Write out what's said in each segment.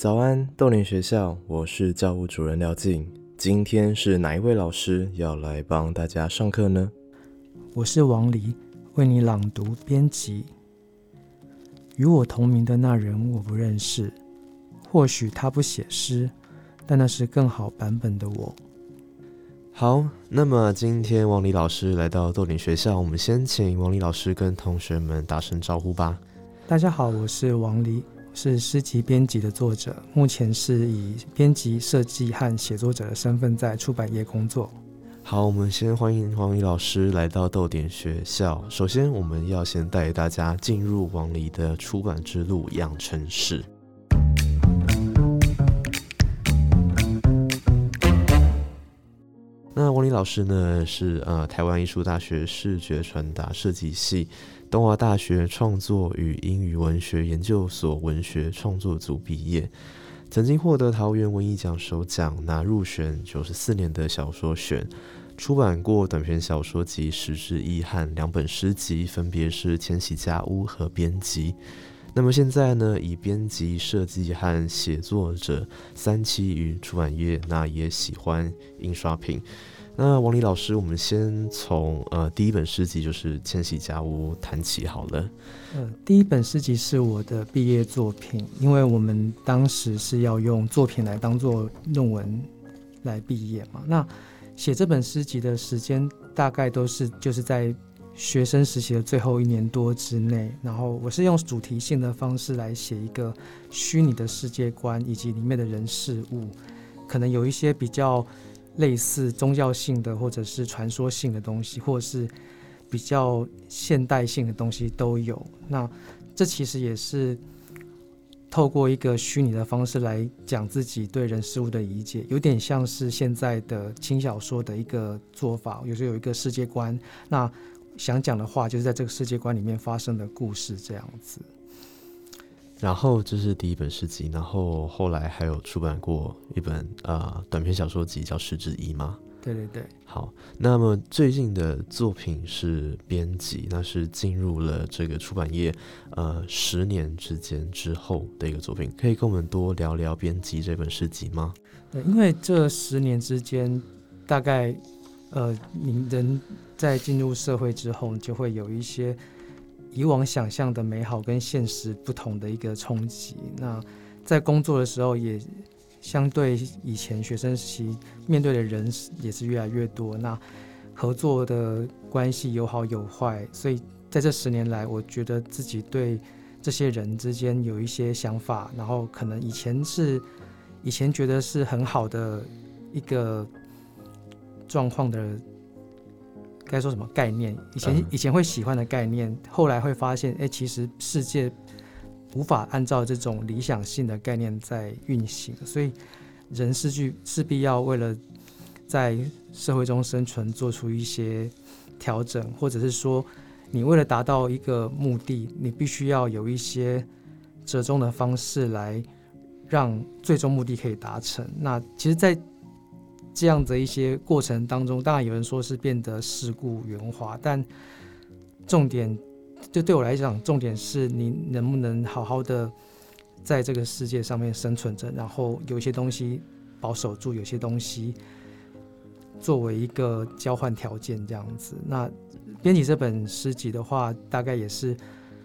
早安，豆点学校，我是教务主任廖静。今天是哪一位老师要来帮大家上课呢？我是王黎，为你朗读编辑。与我同名的那人我不认识，或许他不写诗，但那是更好版本的我。好，那么今天王黎老师来到豆点学校，我们先请王黎老师跟同学们打声招呼吧。大家好，我是王黎。是诗集编辑的作者，目前是以编辑、设计和写作者的身份在出版业工作。好，我们先欢迎王黎老师来到豆点学校。首先，我们要先带大家进入王黎的出版之路养成室。那王黎老师呢，是呃台湾艺术大学视觉传达设计系。东华大学创作与英语文学研究所文学创作组毕业，曾经获得桃园文艺奖首奖，拿入选九十四年的小说选，出版过短篇小说集《十之一》和两本诗集，分别是《千禧家屋》和编辑。那么现在呢，以编辑、设计和写作者三期于出版业，那也喜欢印刷品。那王黎老师，我们先从呃第一本诗集就是《千禧家屋》谈起好了。呃，第一本诗集是我的毕业作品，因为我们当时是要用作品来当做论文来毕业嘛。那写这本诗集的时间大概都是就是在学生实习的最后一年多之内。然后我是用主题性的方式来写一个虚拟的世界观以及里面的人事物，可能有一些比较。类似宗教性的，或者是传说性的东西，或者是比较现代性的东西都有。那这其实也是透过一个虚拟的方式来讲自己对人事物的理解，有点像是现在的轻小说的一个做法。有时候有一个世界观，那想讲的话就是在这个世界观里面发生的故事这样子。然后这是第一本诗集，然后后来还有出版过一本呃短篇小说集，叫《十之一》吗？对对对。好，那么最近的作品是编辑，那是进入了这个出版业呃十年之间之后的一个作品，可以跟我们多聊聊编辑这本诗集吗？对，因为这十年之间，大概呃，你人在进入社会之后，就会有一些。以往想象的美好跟现实不同的一个冲击。那在工作的时候，也相对以前学生时期面对的人也是越来越多。那合作的关系有好有坏，所以在这十年来，我觉得自己对这些人之间有一些想法。然后可能以前是以前觉得是很好的一个状况的。该说什么概念？以前以前会喜欢的概念，后来会发现，哎，其实世界无法按照这种理想性的概念在运行，所以人是去势必要为了在社会中生存，做出一些调整，或者是说，你为了达到一个目的，你必须要有一些折中的方式来让最终目的可以达成。那其实，在这样的一些过程当中，当然有人说是变得世故圆滑，但重点就对我来讲，重点是你能不能好好的在这个世界上面生存着，然后有一些东西保守住，有些东西作为一个交换条件这样子。那编辑这本诗集的话，大概也是。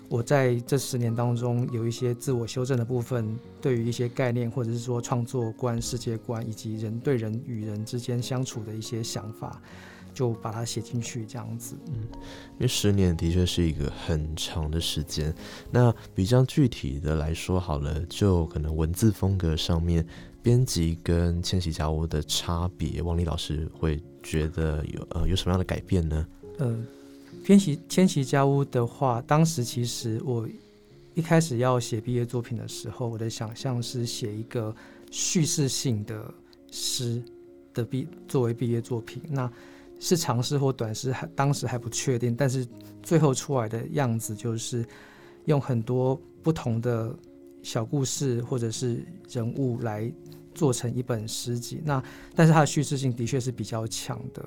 我在这十年当中有一些自我修正的部分，对于一些概念或者是说创作观、世界观以及人对人与人之间相处的一些想法，就把它写进去这样子。嗯，因为十年的确是一个很长的时间。那比较具体的来说好了，就可能文字风格上面，编辑跟千禧家屋的差别，王丽老师会觉得有呃有什么样的改变呢？嗯。天奇天奇家屋的话，当时其实我一开始要写毕业作品的时候，我的想象是写一个叙事性的诗的毕作为毕业作品。那是长诗或短诗，还当时还不确定，但是最后出来的样子就是用很多不同的小故事或者是人物来做成一本诗集。那但是它的叙事性的确是比较强的，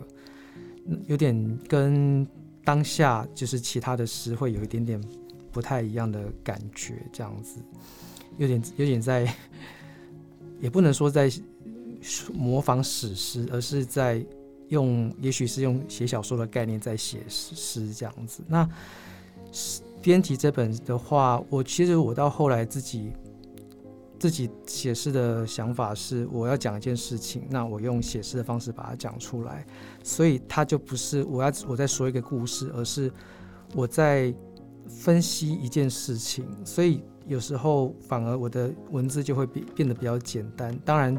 有点跟当下就是其他的诗会有一点点不太一样的感觉，这样子有点有点在，也不能说在模仿史诗，而是在。用，也许是用写小说的概念在写诗这样子。那编辑这本的话，我其实我到后来自己自己写诗的想法是，我要讲一件事情，那我用写诗的方式把它讲出来。所以它就不是我要我在说一个故事，而是我在分析一件事情。所以有时候反而我的文字就会变变得比较简单。当然。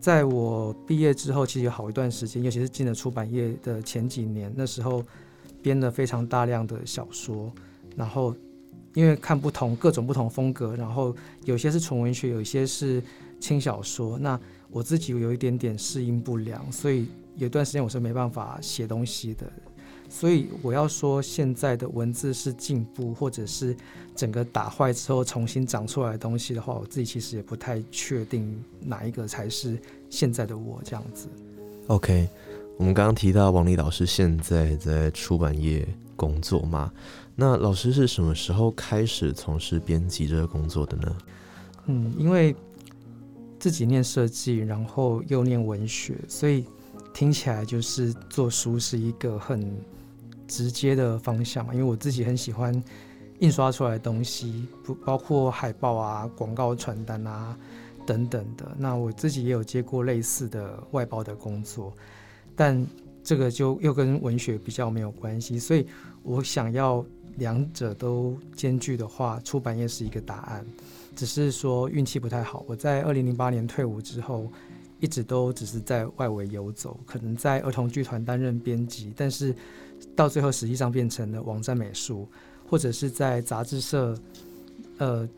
在我毕业之后，其实有好一段时间，尤其是进了出版业的前几年，那时候编了非常大量的小说，然后因为看不同各种不同风格，然后有些是纯文学，有些是轻小说，那我自己有一点点适应不良，所以有段时间我是没办法写东西的。所以我要说，现在的文字是进步，或者是整个打坏之后重新长出来的东西的话，我自己其实也不太确定哪一个才是现在的我这样子。OK，我们刚刚提到王丽老师现在在出版业工作嘛？那老师是什么时候开始从事编辑这个工作的呢？嗯，因为自己念设计，然后又念文学，所以听起来就是做书是一个很。直接的方向嘛，因为我自己很喜欢印刷出来的东西，不包括海报啊、广告传单啊等等的。那我自己也有接过类似的外包的工作，但这个就又跟文学比较没有关系。所以我想要两者都兼具的话，出版业是一个答案。只是说运气不太好，我在二零零八年退伍之后，一直都只是在外围游走，可能在儿童剧团担任编辑，但是。到最后，实际上变成了网站美术，或者是在杂志社，呃，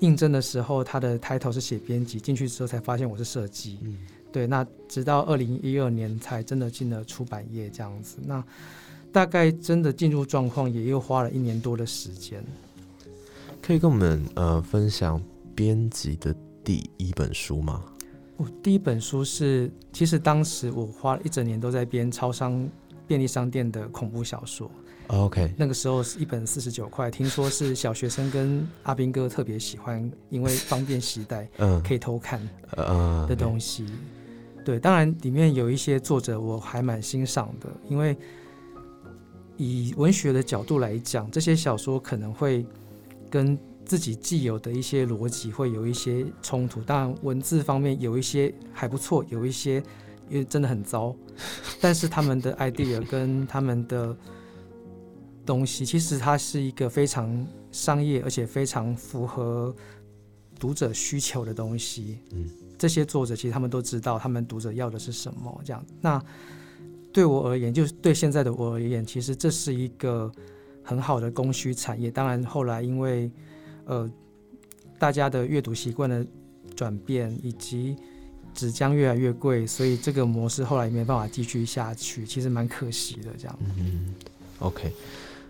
应征的时候，他的 title 是写编辑，进去之后才发现我是设计。嗯，对。那直到二零一二年才真的进了出版业这样子。那大概真的进入状况，也又花了一年多的时间。可以跟我们呃分享编辑的第一本书吗？我第一本书是，其实当时我花了一整年都在编超商。便利商店的恐怖小说，OK，那个时候是一本四十九块，听说是小学生跟阿兵哥特别喜欢，因为方便携带，嗯，可以偷看，的东西。对，当然里面有一些作者我还蛮欣赏的，因为以文学的角度来讲，这些小说可能会跟自己既有的一些逻辑会有一些冲突，当然文字方面有一些还不错，有一些。因为真的很糟，但是他们的 idea 跟他们的东西，其实它是一个非常商业，而且非常符合读者需求的东西。嗯，这些作者其实他们都知道，他们读者要的是什么。这样，那对我而言，就是对现在的我而言，其实这是一个很好的供需产业。当然，后来因为呃大家的阅读习惯的转变，以及纸浆越来越贵，所以这个模式后来没办法继续下去，其实蛮可惜的。这样，嗯，OK，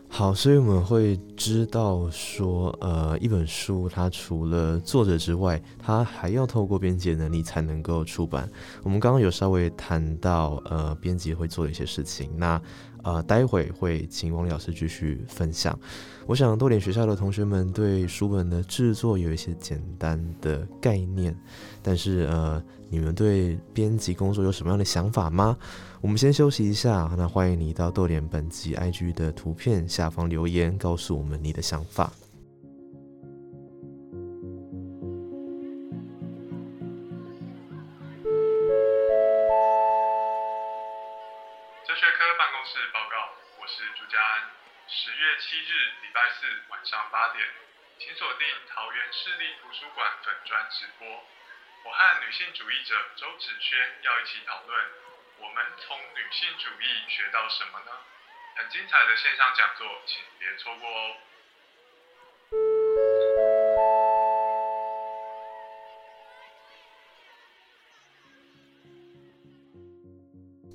好，所以我们会知道说，呃，一本书它除了作者之外，它还要透过编辑能力才能够出版。我们刚刚有稍微谈到，呃，编辑会做的一些事情。那呃，待会会请王老师继续分享。我想多点学校的同学们对书本的制作有一些简单的概念，但是呃，你们对编辑工作有什么样的想法吗？我们先休息一下，那欢迎你到豆点本集 IG 的图片下方留言，告诉我们你的想法。女性主义者周子轩要一起讨论我们从女性主义学到什么呢？很精彩的线上讲座请别错过哦。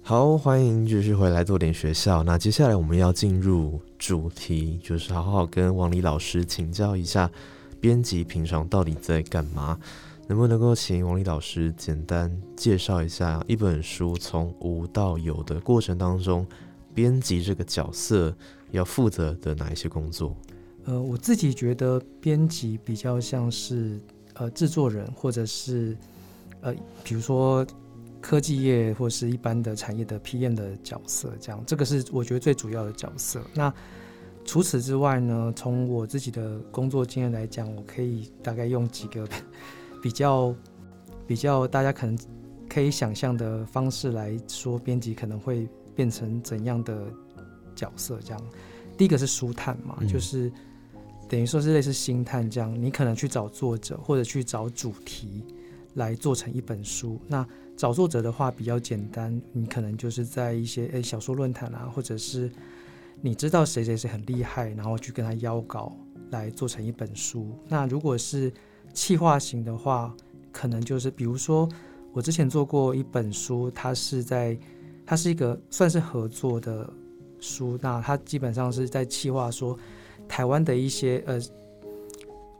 好欢迎继续回来做点学校。那接下来我们要进入主题就是好好跟王黎老师请教一下编辑平常到底在干嘛？能不能够请王丽老师简单介绍一下一本书从无到有的过程当中，编辑这个角色要负责的哪一些工作？呃，我自己觉得编辑比较像是呃制作人，或者是呃比如说。科技业或是一般的产业的 PM 的角色，这样这个是我觉得最主要的角色。那除此之外呢，从我自己的工作经验来讲，我可以大概用几个比较比较大家可能可以想象的方式来说，编辑可能会变成怎样的角色？这样，第一个是书探嘛，就是等于说是类似星探这样，你可能去找作者或者去找主题来做成一本书。那找作者的话比较简单，你可能就是在一些诶小说论坛啊，或者是你知道谁谁谁很厉害，然后去跟他邀稿来做成一本书。那如果是企划型的话，可能就是比如说我之前做过一本书，它是在它是一个算是合作的书，那它基本上是在企划说台湾的一些呃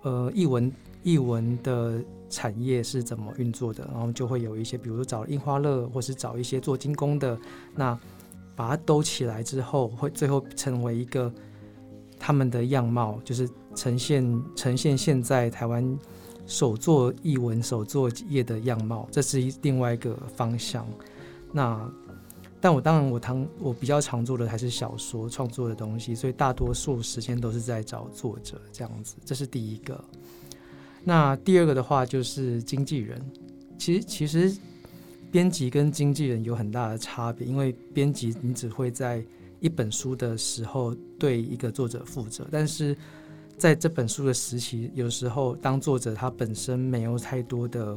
呃译文译文的。产业是怎么运作的？然后就会有一些，比如说找印花乐，或是找一些做精工的，那把它兜起来之后，会最后成为一个他们的样貌，就是呈现呈现现在台湾手作艺文手作业的样貌，这是另外一个方向。那但我当然我常我比较常做的还是小说创作的东西，所以大多数时间都是在找作者这样子，这是第一个。那第二个的话就是经纪人，其实其实编辑跟经纪人有很大的差别，因为编辑你只会在一本书的时候对一个作者负责，但是在这本书的时期，有时候当作者他本身没有太多的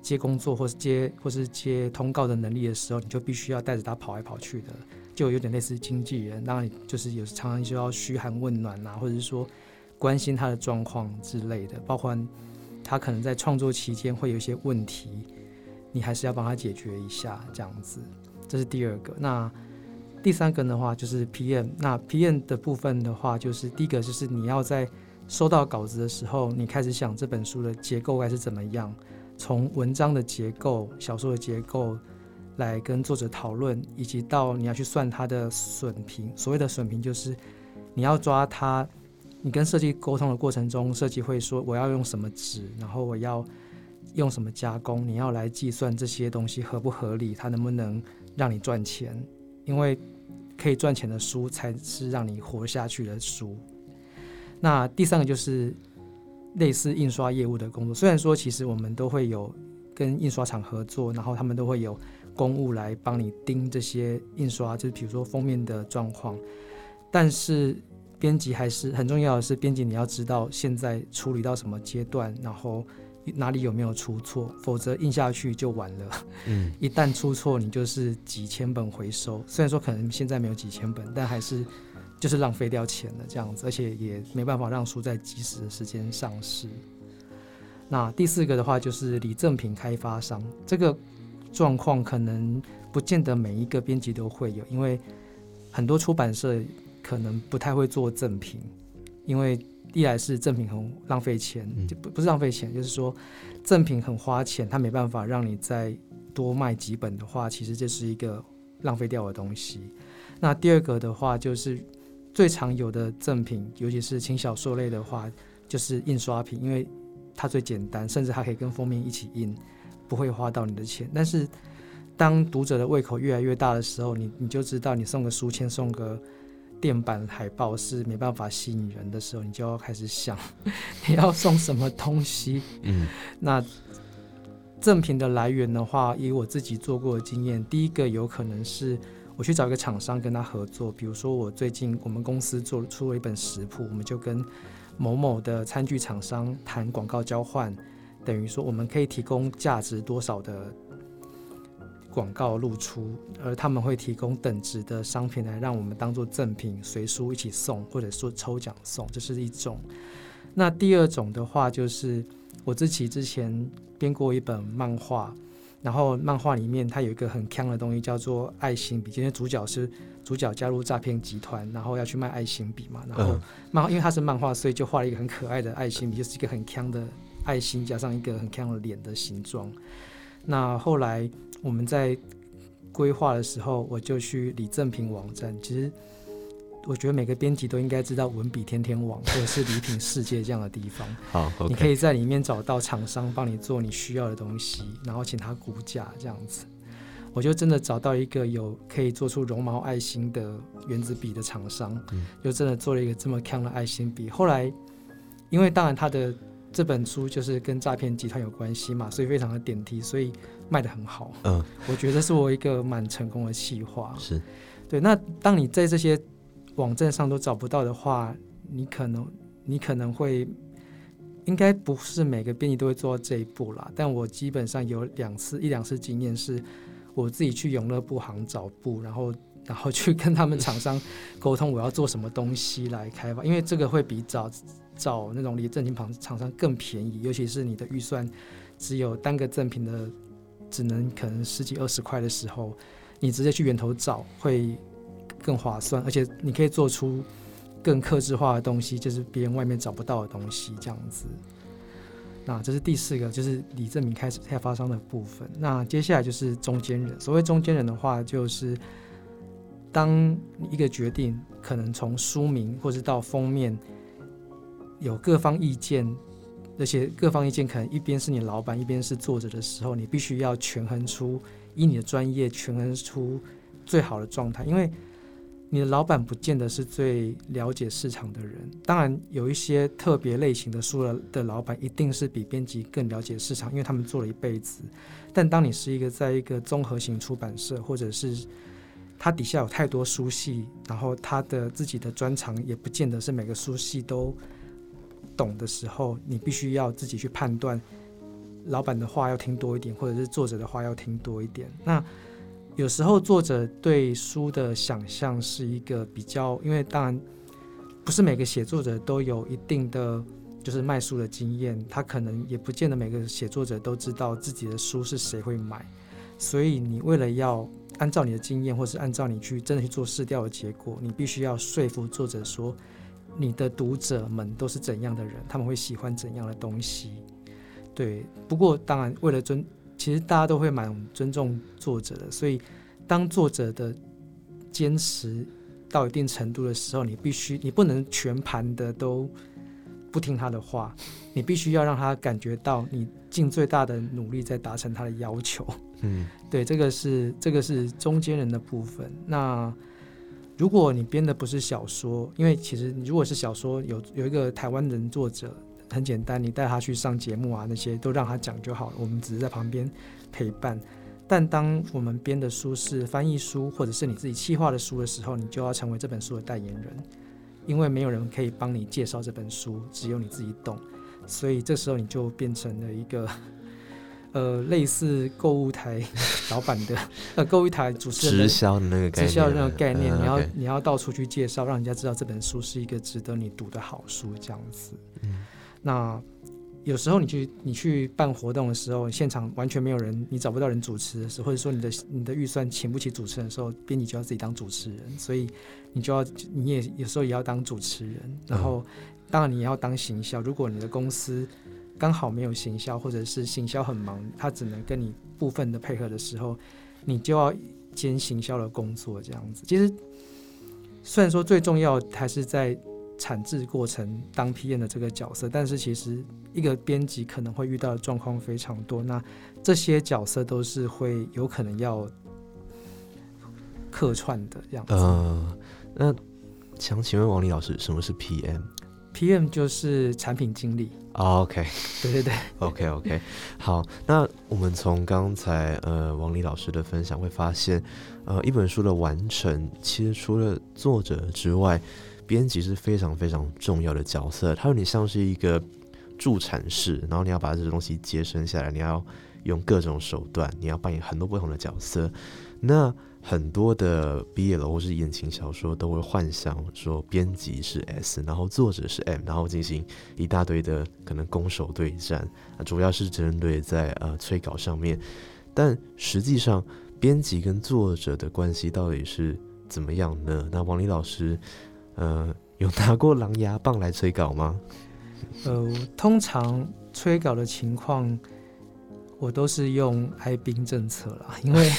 接工作或是接或是接通告的能力的时候，你就必须要带着他跑来跑去的，就有点类似经纪人，当然就是有时常常就要嘘寒问暖啊，或者是说。关心他的状况之类的，包括他可能在创作期间会有一些问题，你还是要帮他解决一下，这样子。这是第二个。那第三个的话就是 PM。那 PM 的部分的话，就是第一个就是你要在收到稿子的时候，你开始想这本书的结构该是怎么样，从文章的结构、小说的结构来跟作者讨论，以及到你要去算它的损评。所谓的损评就是你要抓它。你跟设计沟通的过程中，设计会说我要用什么纸，然后我要用什么加工，你要来计算这些东西合不合理，它能不能让你赚钱？因为可以赚钱的书才是让你活下去的书。那第三个就是类似印刷业务的工作，虽然说其实我们都会有跟印刷厂合作，然后他们都会有公务来帮你盯这些印刷，就是比如说封面的状况，但是。编辑还是很重要的是，编辑你要知道现在处理到什么阶段，然后哪里有没有出错，否则印下去就完了。嗯，一旦出错，你就是几千本回收。虽然说可能现在没有几千本，但还是就是浪费掉钱了这样子，而且也没办法让书在及时的时间上市。那第四个的话就是礼赠品开发商，这个状况可能不见得每一个编辑都会有，因为很多出版社。可能不太会做赠品，因为一来是赠品很浪费钱，就不不是浪费钱，就是说赠品很花钱，它没办法让你再多卖几本的话，其实这是一个浪费掉的东西。那第二个的话，就是最常有的赠品，尤其是轻小说类的话，就是印刷品，因为它最简单，甚至它可以跟封面一起印，不会花到你的钱。但是当读者的胃口越来越大的时候，你你就知道，你送个书签，送个。电板海报是没办法吸引人的时候，你就要开始想 你要送什么东西。嗯，那赠品的来源的话，以我自己做过的经验，第一个有可能是我去找一个厂商跟他合作，比如说我最近我们公司做出了一本食谱，我们就跟某某的餐具厂商谈广告交换，等于说我们可以提供价值多少的。广告露出，而他们会提供等值的商品来让我们当做赠品随书一起送，或者说抽奖送，这是一种。那第二种的话，就是我自己之前编过一本漫画，然后漫画里面它有一个很坑的东西叫做爱心笔，今天主角是主角加入诈骗集团，然后要去卖爱心笔嘛。然后嗯漫画因为它是漫画，所以就画了一个很可爱的爱心笔，就是一个很坑的爱心加上一个很坑的脸的形状。那后来我们在规划的时候，我就去李正平网站。其实我觉得每个编辑都应该知道文笔天天网或者是礼品世界这样的地方。好你可以在里面找到厂商帮你做你需要的东西，然后请他估价这样子。我就真的找到一个有可以做出绒毛爱心的原子笔的厂商，嗯就真的做了一个这么强的爱心笔。后来，因为当然他的这本书就是跟诈骗集团有关系嘛，所以非常的点题，所以卖的很好。嗯，我觉得是我一个蛮成功的企划。是，对，那当你在这些网站上都找不到的话，你可能你可能会，应该不是每个编辑都会做到这一步啦。但我基本上有两次一两次经验是，我自己去永乐布行找布，然后然后去跟他们厂商沟通我要做什么东西来开发，因为这个会比找找那种离正品厂厂商更便宜，尤其是你的预算只有单个赠品的只能可能十几二十块的时候，你直接去源头找会更划算，而且你可以做出更克制化的东西，就是别人外面找不到的东西，这样子。那这是第四个，就是李正明开始开发商的部分。那接下来就是中间人。所谓中间人的话，就是当一个决定可能从书名或是到封面有各方意见，而且各方意见可能一边是你老板，一边是作者的时候，你必须要权衡出以你的专业权衡出最好的状态，因为你的老板不见得是最了解市场的人。当然，有一些特别类型的书的的老板，一定是比编辑更了解市场，因为他们做了一辈子。但当你是一个在一个综合型出版社，或者是他底下有太多书系，然后他的自己的专长也不见得是每个书系都懂的时候，你必须要自己去判断，老板的话要听多一点，或者是作者的话要听多一点。那有时候作者对书的想象是一个比较，因为当然不是每个写作者都有一定的就是卖书的经验，他可能也不见得每个写作者都知道自己的书是谁会买，所以你为了要按照你的经验，或是按照你去真的去做试调的结果，你必须要说服作者说，你的读者们都是怎样的人，他们会喜欢怎样的东西。对，不过当然为了尊，其实大家都会蛮尊重作者的，所以当作者的坚持到一定程度的时候，你必须你不能全盘的都不听他的话，你必须要让他感觉到你尽最大的努力在达成他的要求。嗯 对，这个是这个是中间人的部分。那如果你编的不是小说，因为其实你如果是小说，有有一个台湾人作者，很简单，你带他去上节目啊，那些都让他讲就好了，我们只是在旁边陪伴。但当我们编的书是翻译书，或者是你自己企划的书的时候，你就要成为这本书的代言人，因为没有人可以帮你介绍这本书，只有你自己懂。所以这时候你就变成了一个 呃类似购物台老板的 呃购物台主持人直销的那个概念，直销的那个概念，嗯你要你要到处去介绍，让人家知道这本书是一个值得你读的好书，这样子。嗯那有时候你去你去办活动的时候，现场完全没有人，你找不到人主持的时候，或者说你的你的预算请不起主持人的时候，编辑就要自己当主持人，所以你就要你也有时候也要当主持人，然后当然你也要当行销。如果你的公司刚好没有行销，或者是行销很忙，他只能跟你部分的配合的时候，你就要兼行销的工作，这样子。其实虽然说最重要还是在产制过程当 PM 的这个角色，但是其实一个编辑可能会遇到的状况非常多。那这些角色都是会有可能要客串的这样子。呃，那想请问王李老师，什么是 PM？PM 就是产品经理，哦 OK 对对对，OK OK，好，那我们从刚才呃王李老师的分享会发现，呃一本书的完成，其实除了作者之外，编辑是非常非常重要的角色，它有点像是一个助产士，然后你要把这个东西接生下来，你要用各种手段，你要扮演很多不同的角色。那很多的 BL 或是言情小说都会幻想说编辑是 S，然后作者是 M，然后进行一大堆的可能攻守对战，主要是针对在呃催稿上面。但实际上，编辑跟作者的关系到底是怎么样呢？那王丽老师，呃，有拿过狼牙棒来催稿吗？呃，通常催稿的情况，我都是用哀兵政策啦，因为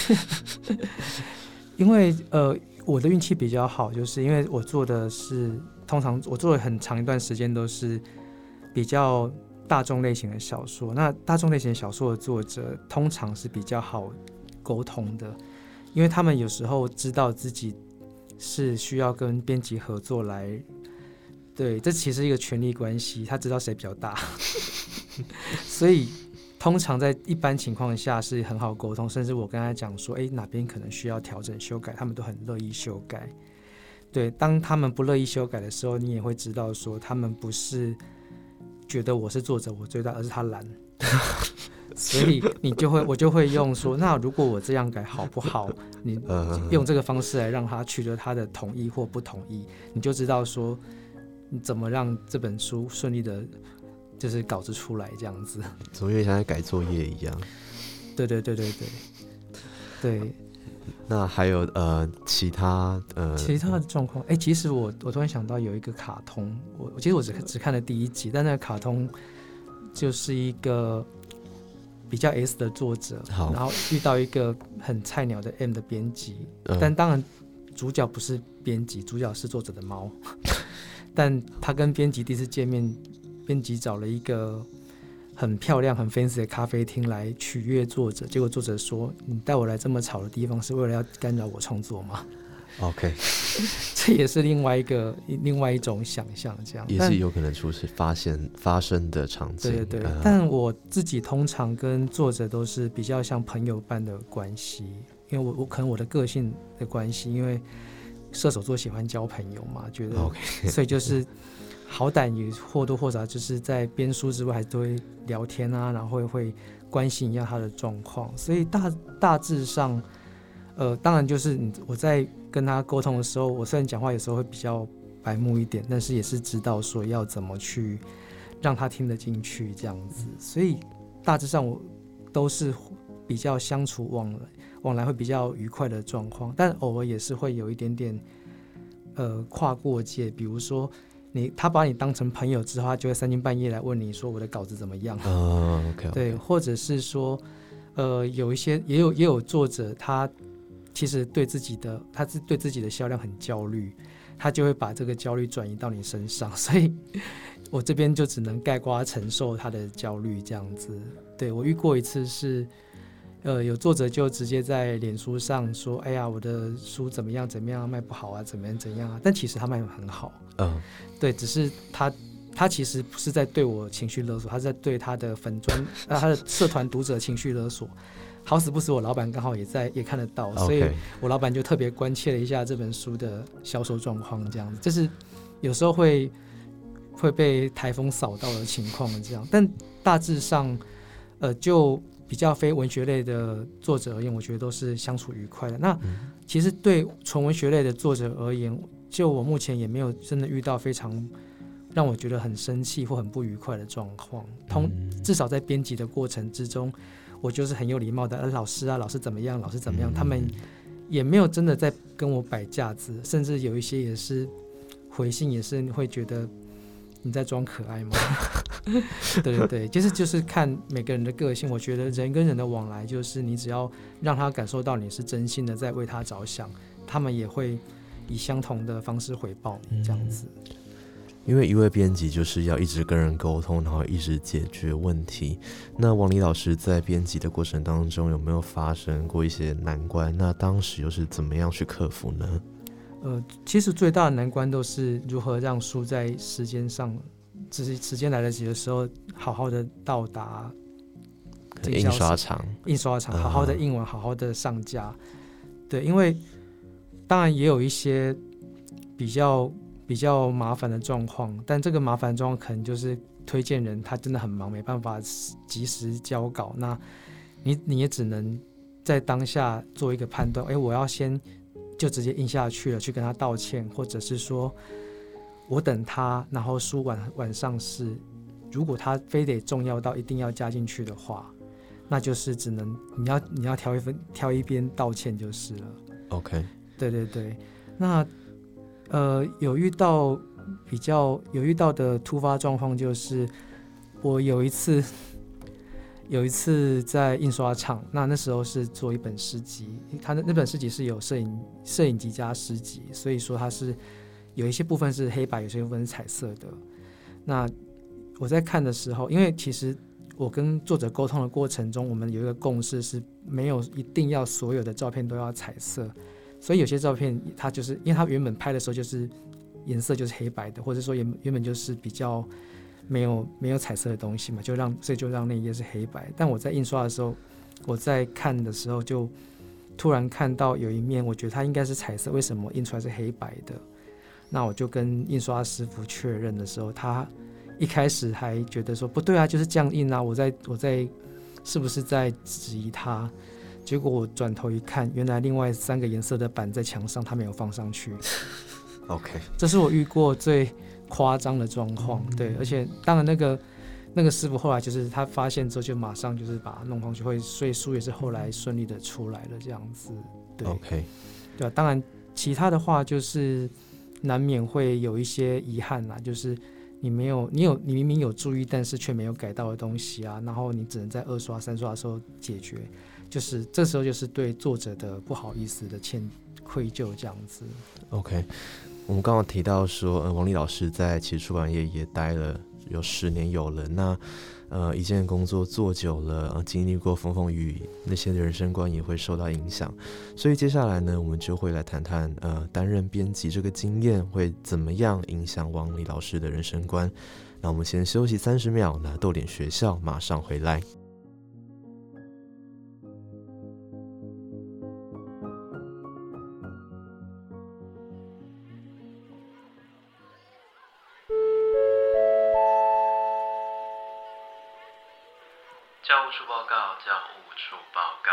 因为呃，我的运气比较好，就是因为我做的是通常我做了很长一段时间都是比较大众类型的小说。那大众类型的小说的作者通常是比较好沟通的，因为他们有时候知道自己是需要跟编辑合作来。对，这其实一个权力关系，他知道谁比较大，所以通常在一般情况下是很好沟通，甚至我跟他讲说，哎，哪边可能需要调整修改，他们都很乐意修改。对，当他们不乐意修改的时候，你也会知道说，他们不是觉得我是作者我最大，而是他懒，所以你就会我就会用说，那如果我这样改好不好？你用这个方式来让他取得他的同意或不同意，你就知道说。你怎么让这本书顺利的，就是稿子出来这样子？怎么有点像在改作业一样？对对对对对对。那还有呃其他呃其他的状况？哎，其实我我突然想到有一个卡通，我其实我只只看了第一集，但那个卡通就是一个比较 S 的作者，然后遇到一个很菜鸟的 M 的编辑，但当然主角不是编辑，主角是作者的猫。但他跟编辑第一次见面，编辑找了一个很漂亮、很 fancy 的咖啡厅来取悦作者。结果作者说：“你带我来这么吵的地方，是为了要干扰我创作吗？”OK，这也是另外一个另外一种想象，这样也是有可能出是发现发生的场景。对对对，但我自己通常跟作者都是比较像朋友般的关系，因为我我可能我的个性的关系，因为。射手座喜欢交朋友嘛？觉得，所以就是好歹也或多或少就是在编书之外，还都会聊天啊，然后会关心一下他的状况。所以大大致上，呃，当然就是我在跟他沟通的时候，我虽然讲话有时候会比较白目一点，但是也是知道说要怎么去让他听得进去这样子。所以大致上我都是比较相处往。往来会比较愉快的状况，但偶尔也是会有一点点，呃，跨过界。比如说，你他把你当成朋友之后，他就会三更半夜来问你说我的稿子怎么样？嗯，OK。对，或者是说，呃，有一些也有也有作者，他其实对自己的他是对自己的销量很焦虑，他就会把这个焦虑转移到你身上，所以我这边就只能盖瓜承受他的焦虑这样子。对我遇过一次是。呃，有作者就直接在脸书上说：“哎呀，我的书怎么样？怎么样卖不好啊？怎么样？怎样啊？”但其实他卖的很好。嗯，对，只是他他其实不是在对我情绪勒索，他是在对他的粉砖啊，他的社团读者情绪勒索。好死不死，我老板刚好也在，也看得到，所以我老板就特别关切了一下这本书的销售状况，这样子，就是有时候会会被台风扫到的情况这样。但大致上，呃，就。比较非文学类的作者而言，我觉得都是相处愉快的。那其实对纯文学类的作者而言，就我目前也没有真的遇到非常让我觉得很生气或很不愉快的状况。通至少在编辑的过程之中，我就是很有礼貌的，呃，老师啊，老师怎么样？老师怎么样？他们也没有真的在跟我摆架子，甚至有一些也是回信，也是会觉得。你在装可爱吗？对对对，其实就是看每个人的个性。我觉得人跟人的往来，就是你只要让他感受到你是真心的在为他着想，他们也会以相同的方式回报你这样子。因为一位编辑就是要一直跟人沟通，然后一直解决问题。那王黎老师在编辑的过程当中有没有发生过一些难关？那当时又是怎么样去克服呢？呃，其实最大的难关都是如何让书在时间上，只是时间来得及的时候，好好的到达印刷厂，印刷厂好好的印完，好好的上架。对，因为当然也有一些比较比较麻烦的状况，但这个麻烦状况可能就是推荐人他真的很忙，没办法及时交稿，那你你也只能在当下做一个判断，哎，我要先。就直接印下去了，去跟他道歉，或者是说，我等他，然后书晚晚上是。如果他非得重要到一定要加进去的话，那就是只能你要你要挑一分挑一边道歉就是了。OK，对对对，那呃有遇到比较有遇到的突发状况，就是我有一次有一次在印刷厂，那那时候是做一本诗集，它的那本诗集是有摄影摄影集加诗集，所以说它是有一些部分是黑白，有些部分是彩色的。那我在看的时候，因为其实我跟作者沟通的过程中，我们有一个共识是没有一定要所有的照片都要彩色，所以有些照片它就是因为它原本拍的时候就是颜色就是黑白的，或者说原原本就是比较没有没有彩色的东西嘛，就让所以就让那一页是黑白。但我在印刷的时候，我在看的时候就突然看到有一面，我觉得它应该是彩色，为什么印出来是黑白的？那我就跟印刷师傅确认的时候，他一开始还觉得说不对啊，就是这样印啊，我在我在是不是在质疑他？结果我转头一看，原来另外三个颜色的板在墙上，他没有放上去。OK，这是我遇过最夸张的状况。对，而且当然那个那个师傅后来就是他发现之后，就马上就是把它弄上去，会所以书也是后来顺利的出来了这样子。对 OK，对啊，当然其他的话就是难免会有一些遗憾啦，就是你没有你有你明明有注意，但是却没有改到的东西啊，然后你只能在二刷三刷的时候解决，就是这时候就是对作者的不好意思的歉愧疚这样子。OK，我们刚刚提到说，呃，王丽老师在其实出版业也待了有十年有了，那呃一件工作做久了，呃经历过风风雨雨，那些人生观也会受到影响。所以接下来呢，我们就会来谈谈，呃，担任编辑这个经验会怎么样影响王丽老师的人生观。那我们先休息三十秒，那逗点学校马上回来。处报告，教务处报告。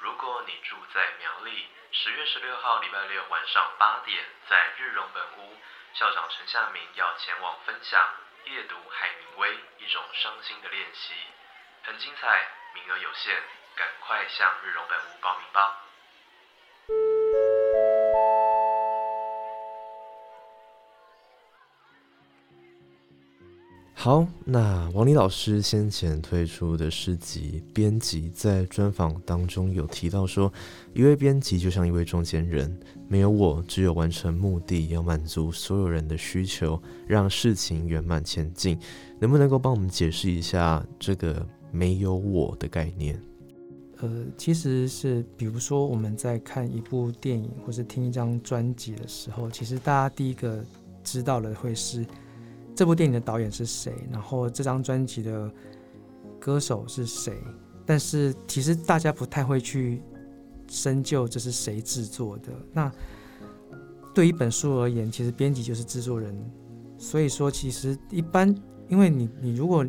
如果你住在苗栗，十月十六号礼拜六晚上八点，在日荣本屋，校长陈夏明要前往分享夜读海明威一种伤心的练习，很精彩，名额有限，赶快向日荣本屋报名吧。好，那王丽老师先前推出的诗集《编辑》在专访当中有提到说，一位编辑就像一位中间人，没有我，只有完成目的，要满足所有人的需求，让事情圆满前进。能不能够帮我们解释一下这个“没有我”的概念？呃，其实是比如说我们在看一部电影或是听一张专辑的时候，其实大家第一个知道的会是这部电影的导演是谁，然后这张专辑的歌手是谁，但是其实大家不太会去深究这是谁制作的。那对一本书而言，其实编辑就是制作人，所以说其实一般，因为你你如果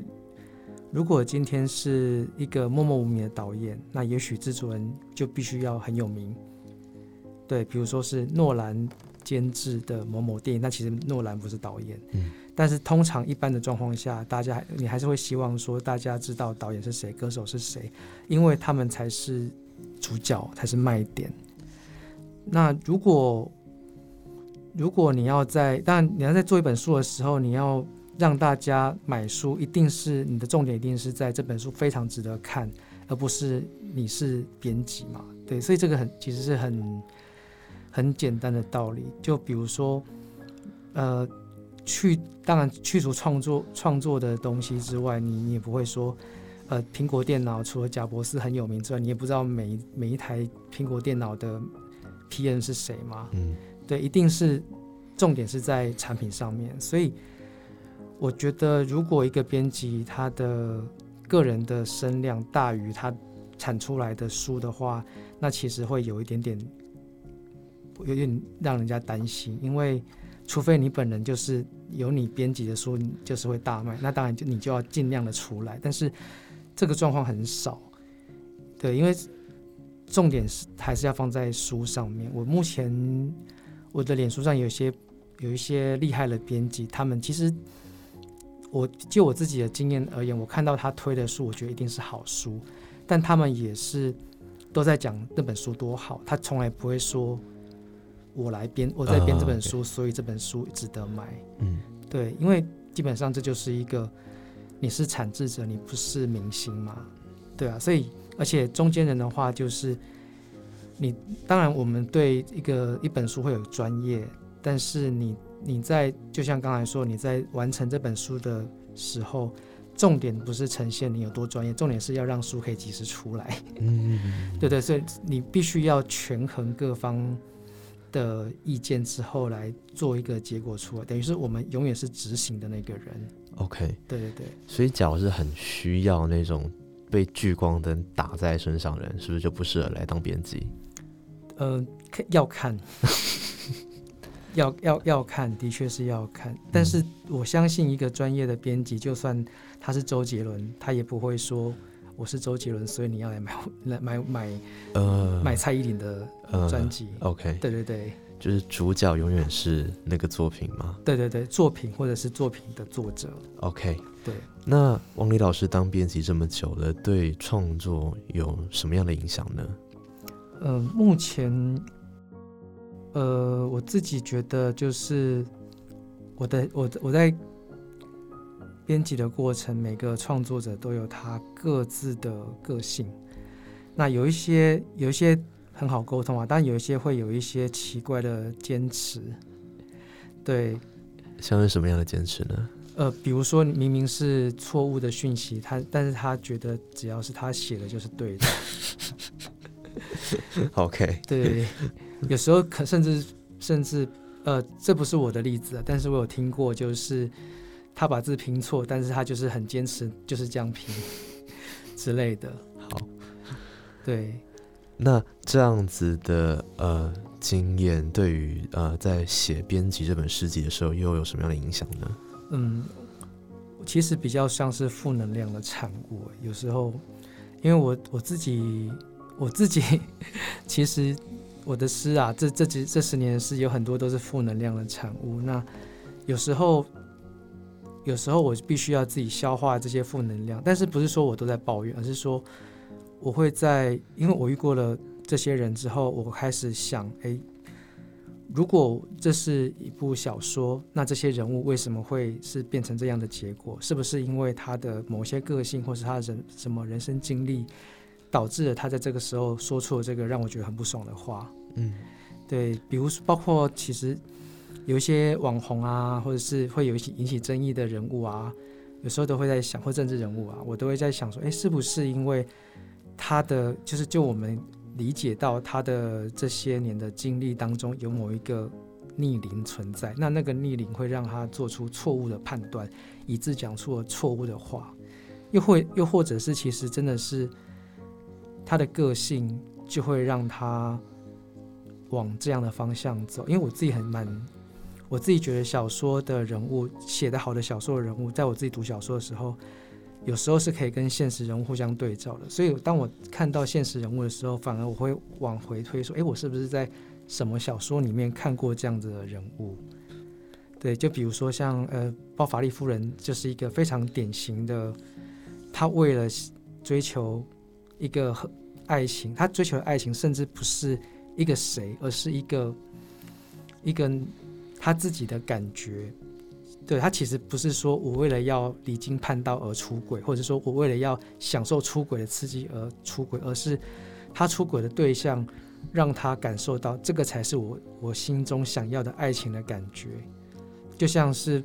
如果今天是一个默默无名的导演，那也许制作人就必须要很有名。对，比如说是诺兰监制的某某电影，那其实诺兰不是导演。嗯。但是通常一般的状况下，大家你还是会希望说大家知道导演是谁，歌手是谁，因为他们才是主角，才是卖点。那如果如果你要在，当然你要在做一本书的时候，你要让大家买书，一定是你的重点，一定是在这本书非常值得看，而不是你是编辑嘛？对，所以这个很其实是很很简单的道理。就比如说，呃，去当然去除创作创作的东西之外，你你也不会说，呃，苹果电脑除了贾博士很有名之外，你也不知道每每一台苹果电脑的 P N 是谁嘛？嗯对，一定是重点是在产品上面，所以我觉得如果一个编辑他的个人的声量大于他产出来的书的话，那其实会有一点点，有点让人家担心，因为除非你本人就是有你编辑的书，你就是会大卖，那当然就你就要尽量的出来，但是这个状况很少，对，因为重点是还是要放在书上面。我目前我的脸书上有些有一些厉害的编辑，他们其实我就我自己的经验而言，我看到他推的书，我觉得一定是好书，但他们也是都在讲那本书多好，他从来不会说我来编，我在编这本书，所以这本书值得买。嗯，对，因为基本上这就是一个你是产制者，你不是明星嘛，对啊，所以而且中间人的话就是你，当然我们对一个一本书会有专业，但是你你在就像刚才说你在完成这本书的时候。重点不是呈现你有多专业，重点是要让书可以及时出来。嗯，对对，所以你必须要权衡各方的意见之后来做一个结果出来，等于是我们永远是执行的那个人。OK，对对对，所以假如是很需要那种被聚光灯打在身上的人，是不是就不适合来当编辑？呃，要看，要要要看，的确是要看。但是我相信一个专业的编辑，就算他是周杰伦，他也不会说我是周杰伦，所以你要来买来买买呃，买蔡依林的呃专辑。OK，对对对就是主角永远是那个作品吗对对对，作品或者是作品的作者。？OK，对，那王黎老师当编辑这么久了，对创作有什么样的影响呢？呃，目前，呃，我自己觉得就是我的我我在编辑的过程，每个创作者都有他各自的个性。那有一些有一些很好沟通啊，但有一些会有一些奇怪的坚持。对，像是什么样的坚持呢？呃，比如说明明是错误的讯息，他但是他觉得只要是他写的就是对的。OK，对，有时候可甚至甚至呃，这不是我的例子啊，但是我有听过，就是他把字拼错，但是他就是很坚持，就是这样拼 之类的。好，对，那这样子的呃经验，对于呃在写编辑这本诗集的时候，又有什么样的影响呢？嗯，其实比较像是负能量的产物。有时候，因为我我自己我自己 其实我的诗啊，这这几这十年的诗有很多都是负能量的产物。那有时候有时候我必须要自己消化这些负能量，但是不是说我都在抱怨，而是说我会在，因为我遇过了这些人之后，我开始想，哎。如果这是一部小说，那这些人物为什么会是变成这样的结果？是不是因为他的某些个性，或是他的人什么人生经历，导致了他在这个时候说出了这个让我觉得很不爽的话？嗯，对，比如说包括其实有一些网红啊，或者是会有一些引起争议的人物啊，有时候都会在想，或政治人物啊，我都会在想说，诶，是不是因为他的就是就我们。理解到他的这些年的经历当中有某一个逆鳞存在，那那个逆鳞会让他做出错误的判断，以致讲出了错误的话，又会又或者是其实真的是他的个性就会让他往这样的方向走。因为我自己很蛮，我自己觉得小说的人物写得好的小说的人物，在我自己读小说的时候。有时候是可以跟现实人物互相对照的，所以当我看到现实人物的时候，反而我会往回推说，诶，我是不是在什么小说里面看过这样子的人物？对，就比如说像呃，包法利夫人就是一个非常典型的，她为了追求一个爱情，她追求的爱情甚至不是一个谁，而是一个一个他自己的感觉。对他其实不是说我为了要离经叛道而出轨，或者说我为了要享受出轨的刺激而出轨，而是他出轨的对象让他感受到这个才是我我心中想要的爱情的感觉，就像是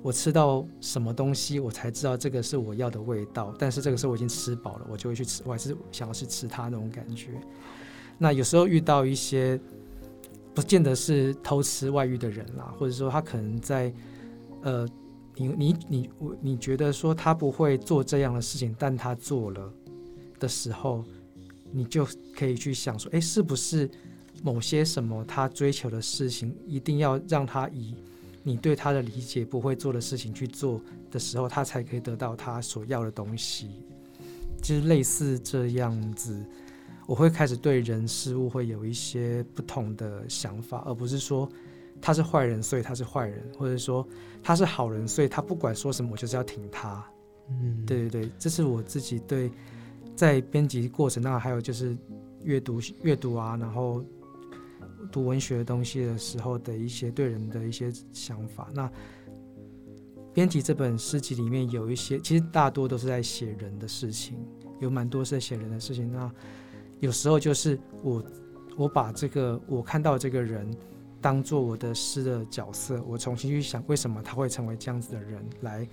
我吃到什么东西，我才知道这个是我要的味道，但是这个时候我已经吃饱了，我就会去吃，我还是想要去吃它那种感觉。那有时候遇到一些不见得是偷吃外遇的人啦，或者说他可能在。呃，你你你我你觉得说他不会做这样的事情，但他做了的时候，你就可以去想说，诶，是不是某些什么他追求的事情，一定要让他以你对他的理解不会做的事情去做的时候，他才可以得到他所要的东西，就是类似这样子，我会开始对人事物会有一些不同的想法，而不是说。他是坏人，所以他是坏人，或者说他是好人，所以他不管说什么，我就是要挺他。嗯，对对对，这是我自己对在编辑过程，当中还有就是阅读阅读啊，然后读文学的东西的时候的一些对人的一些想法。那编辑这本诗集里面有一些，其实大多都是在写人的事情，有蛮多是在写人的事情。那有时候就是我我把这个我看到这个人当做我的诗的角色，我重新去想为什么他会成为这样子的人，来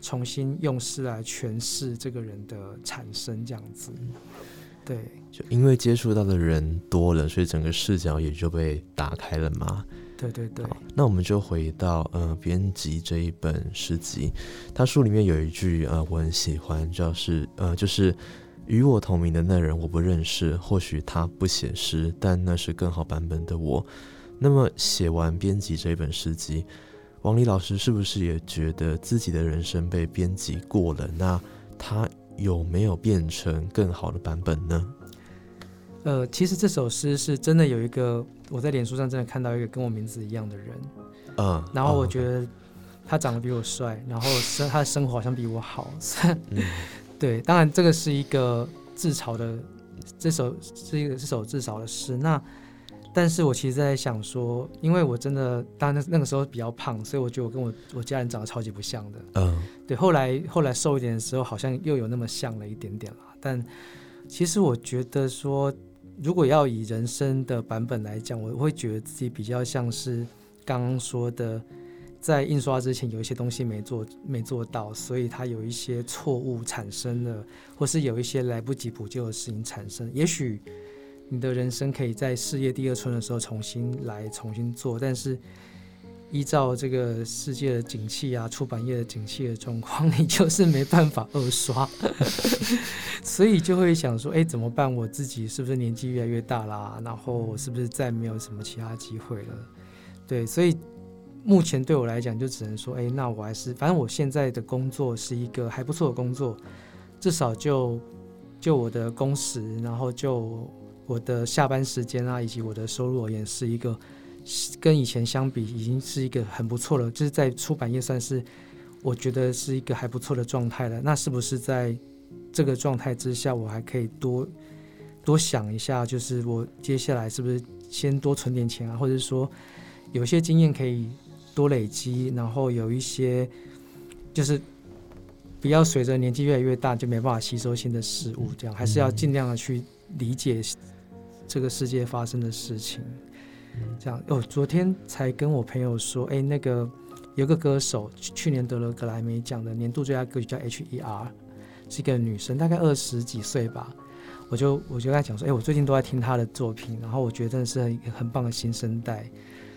重新用诗来诠释这个人的产生，这样子。对，就因为接触到的人多了，所以整个视角也就被打开了嘛。对对对。那我们就回到呃编辑这一本诗集，他书里面有一句呃我很喜欢，就是呃就是与我同名的那人我不认识，或许他不写诗，但那是更好版本的我。那么写完编辑这一本诗集，王黎老师是不是也觉得自己的人生被编辑过了？那他有没有变成更好的版本呢？呃，其实这首诗是真的有一个，我在脸书上真的看到一个跟我名字一样的人，嗯，然后我觉得他长得比我帅，然后生他的生活好像比我好，对，当然这个是一个自嘲的，这首是一个这首自嘲的诗。那但是我其实在想说，因为我真的当然那个时候比较胖，所以我觉得我跟我我家人长得超级不像的，嗯，对，后来后来瘦一点的时候，好像又有那么像了一点点了，但其实我觉得说。如果要以人生的版本来讲，我会觉得自己比较像是刚刚说的，在印刷之前有一些东西没做没做到，所以它有一些错误产生了，或是有一些来不及补救的事情产生。也许你的人生可以在事业第二春的时候重新来重新做，但是。依照这个世界的景气啊，出版业的景气的状况，你就是没办法二刷，所以就会想说，哎，怎么办？我自己是不是年纪越来越大啦？然后是不是再没有什么其他机会了？对，所以目前对我来讲，就只能说，哎，那我还是，反正我现在的工作是一个还不错的工作，至少就就我的工时，然后就我的下班时间啊，以及我的收入而言，是一个。跟以前相比，已经是一个很不错了，就是在出版业算是，我觉得是一个还不错的状态了。那是不是在这个状态之下，我还可以多多想一下，就是我接下来是不是先多存点钱啊，或者说有些经验可以多累积，然后有一些就是不要随着年纪越来越大就没办法吸收新的事物，这样还是要尽量的去理解这个世界发生的事情。这样哦，昨天才跟我朋友说，哎，那个有个歌手去年得了格莱美奖的年度最佳歌曲叫 H.E.R，是一个女生，大概二十几岁吧。我就我就跟他讲说，哎，我最近都在听她的作品，然后我觉得真的是很很棒的新生代。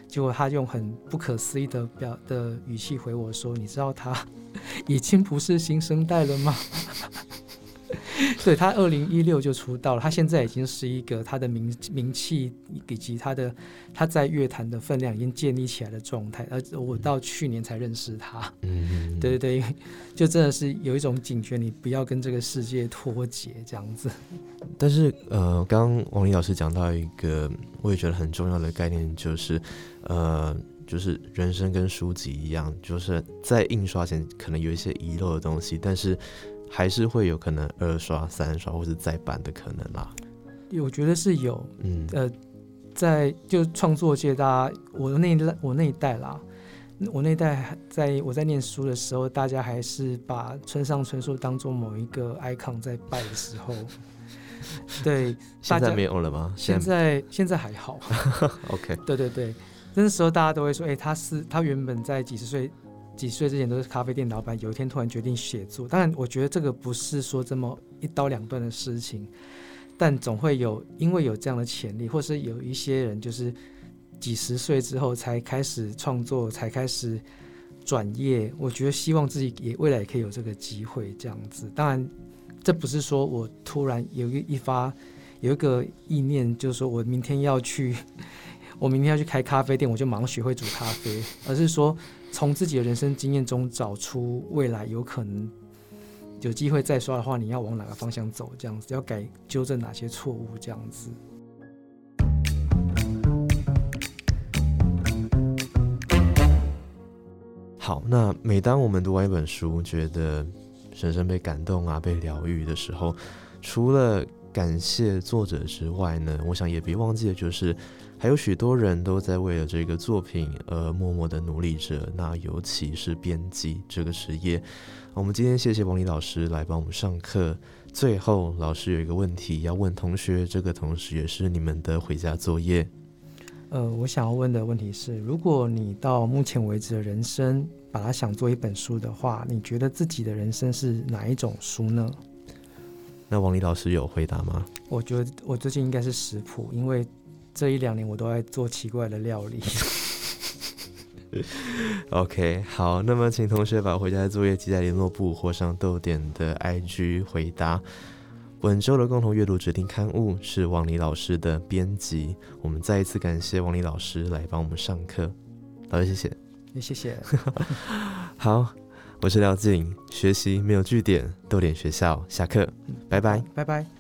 结果他用很不可思议的表的语气回我说，你知道他 已经不是新生代了吗？对他，二零一六就出道了。他现在已经是一个他的名名气以及他的他在乐坛的分量已经建立起来的状态。而我到去年才认识他。嗯，对对对，就真的是有一种警觉，你不要跟这个世界脱节这样子。但是呃，刚刚王林老师讲到一个我也觉得很重要的概念，就是呃，就是人生跟书籍一样，就是在印刷前可能有一些遗漏的东西，但是。还是会有可能二刷、三刷或者再版的可能啦。我觉得是有，嗯，呃，在就创作界，大家我那我那一代啦，我那一代在我在念书的时候，大家还是把村上春树当做某一个 icon 在拜的时候，对，现在没有了吗？现在现在还好，OK，对对对，那时候大家都会说，哎，他是他原本在几十岁。几岁之前都是咖啡店老板，有一天突然决定写作。当然，我觉得这个不是说这么一刀两断的事情，但总会有因为有这样的潜力，或是有一些人就是几十岁之后才开始创作，才开始转业。我觉得希望自己也未来也可以有这个机会这样子。当然，这不是说我突然有一一发有一个意念，就是说我明天要去，我明天要去开咖啡店，我就马上学会煮咖啡，而是说。从自己的人生经验中找出未来有可能有机会再刷的话，你要往哪个方向走？这样子要改纠正哪些错误？这样子。好，那每当我们读完一本书，觉得深深被感动啊，被疗愈的时候，除了感谢作者之外呢，我想也别忘记的就是还有许多人都在为了这个作品而默默的努力着。那尤其是编辑这个职业，我们今天谢谢王丽老师来帮我们上课。最后，老师有一个问题要问同学，这个同时也是你们的回家作业。呃，我想要问的问题是：如果你到目前为止的人生，把它想做一本书的话，你觉得自己的人生是哪一种书呢？那王丽老师有回答吗？我觉得我最近应该是食谱，因为这一两年我都在做奇怪的料理。OK，好，那么请同学把回家的作业记在联络簿或上豆点的 IG 回答。本周的共同阅读指定刊物是王黎老师的编辑，我们再一次感谢王黎老师来帮我们上课，老师谢谢。也谢谢。好，我是廖静，学习没有据点，逗点学校下课，拜拜。拜拜。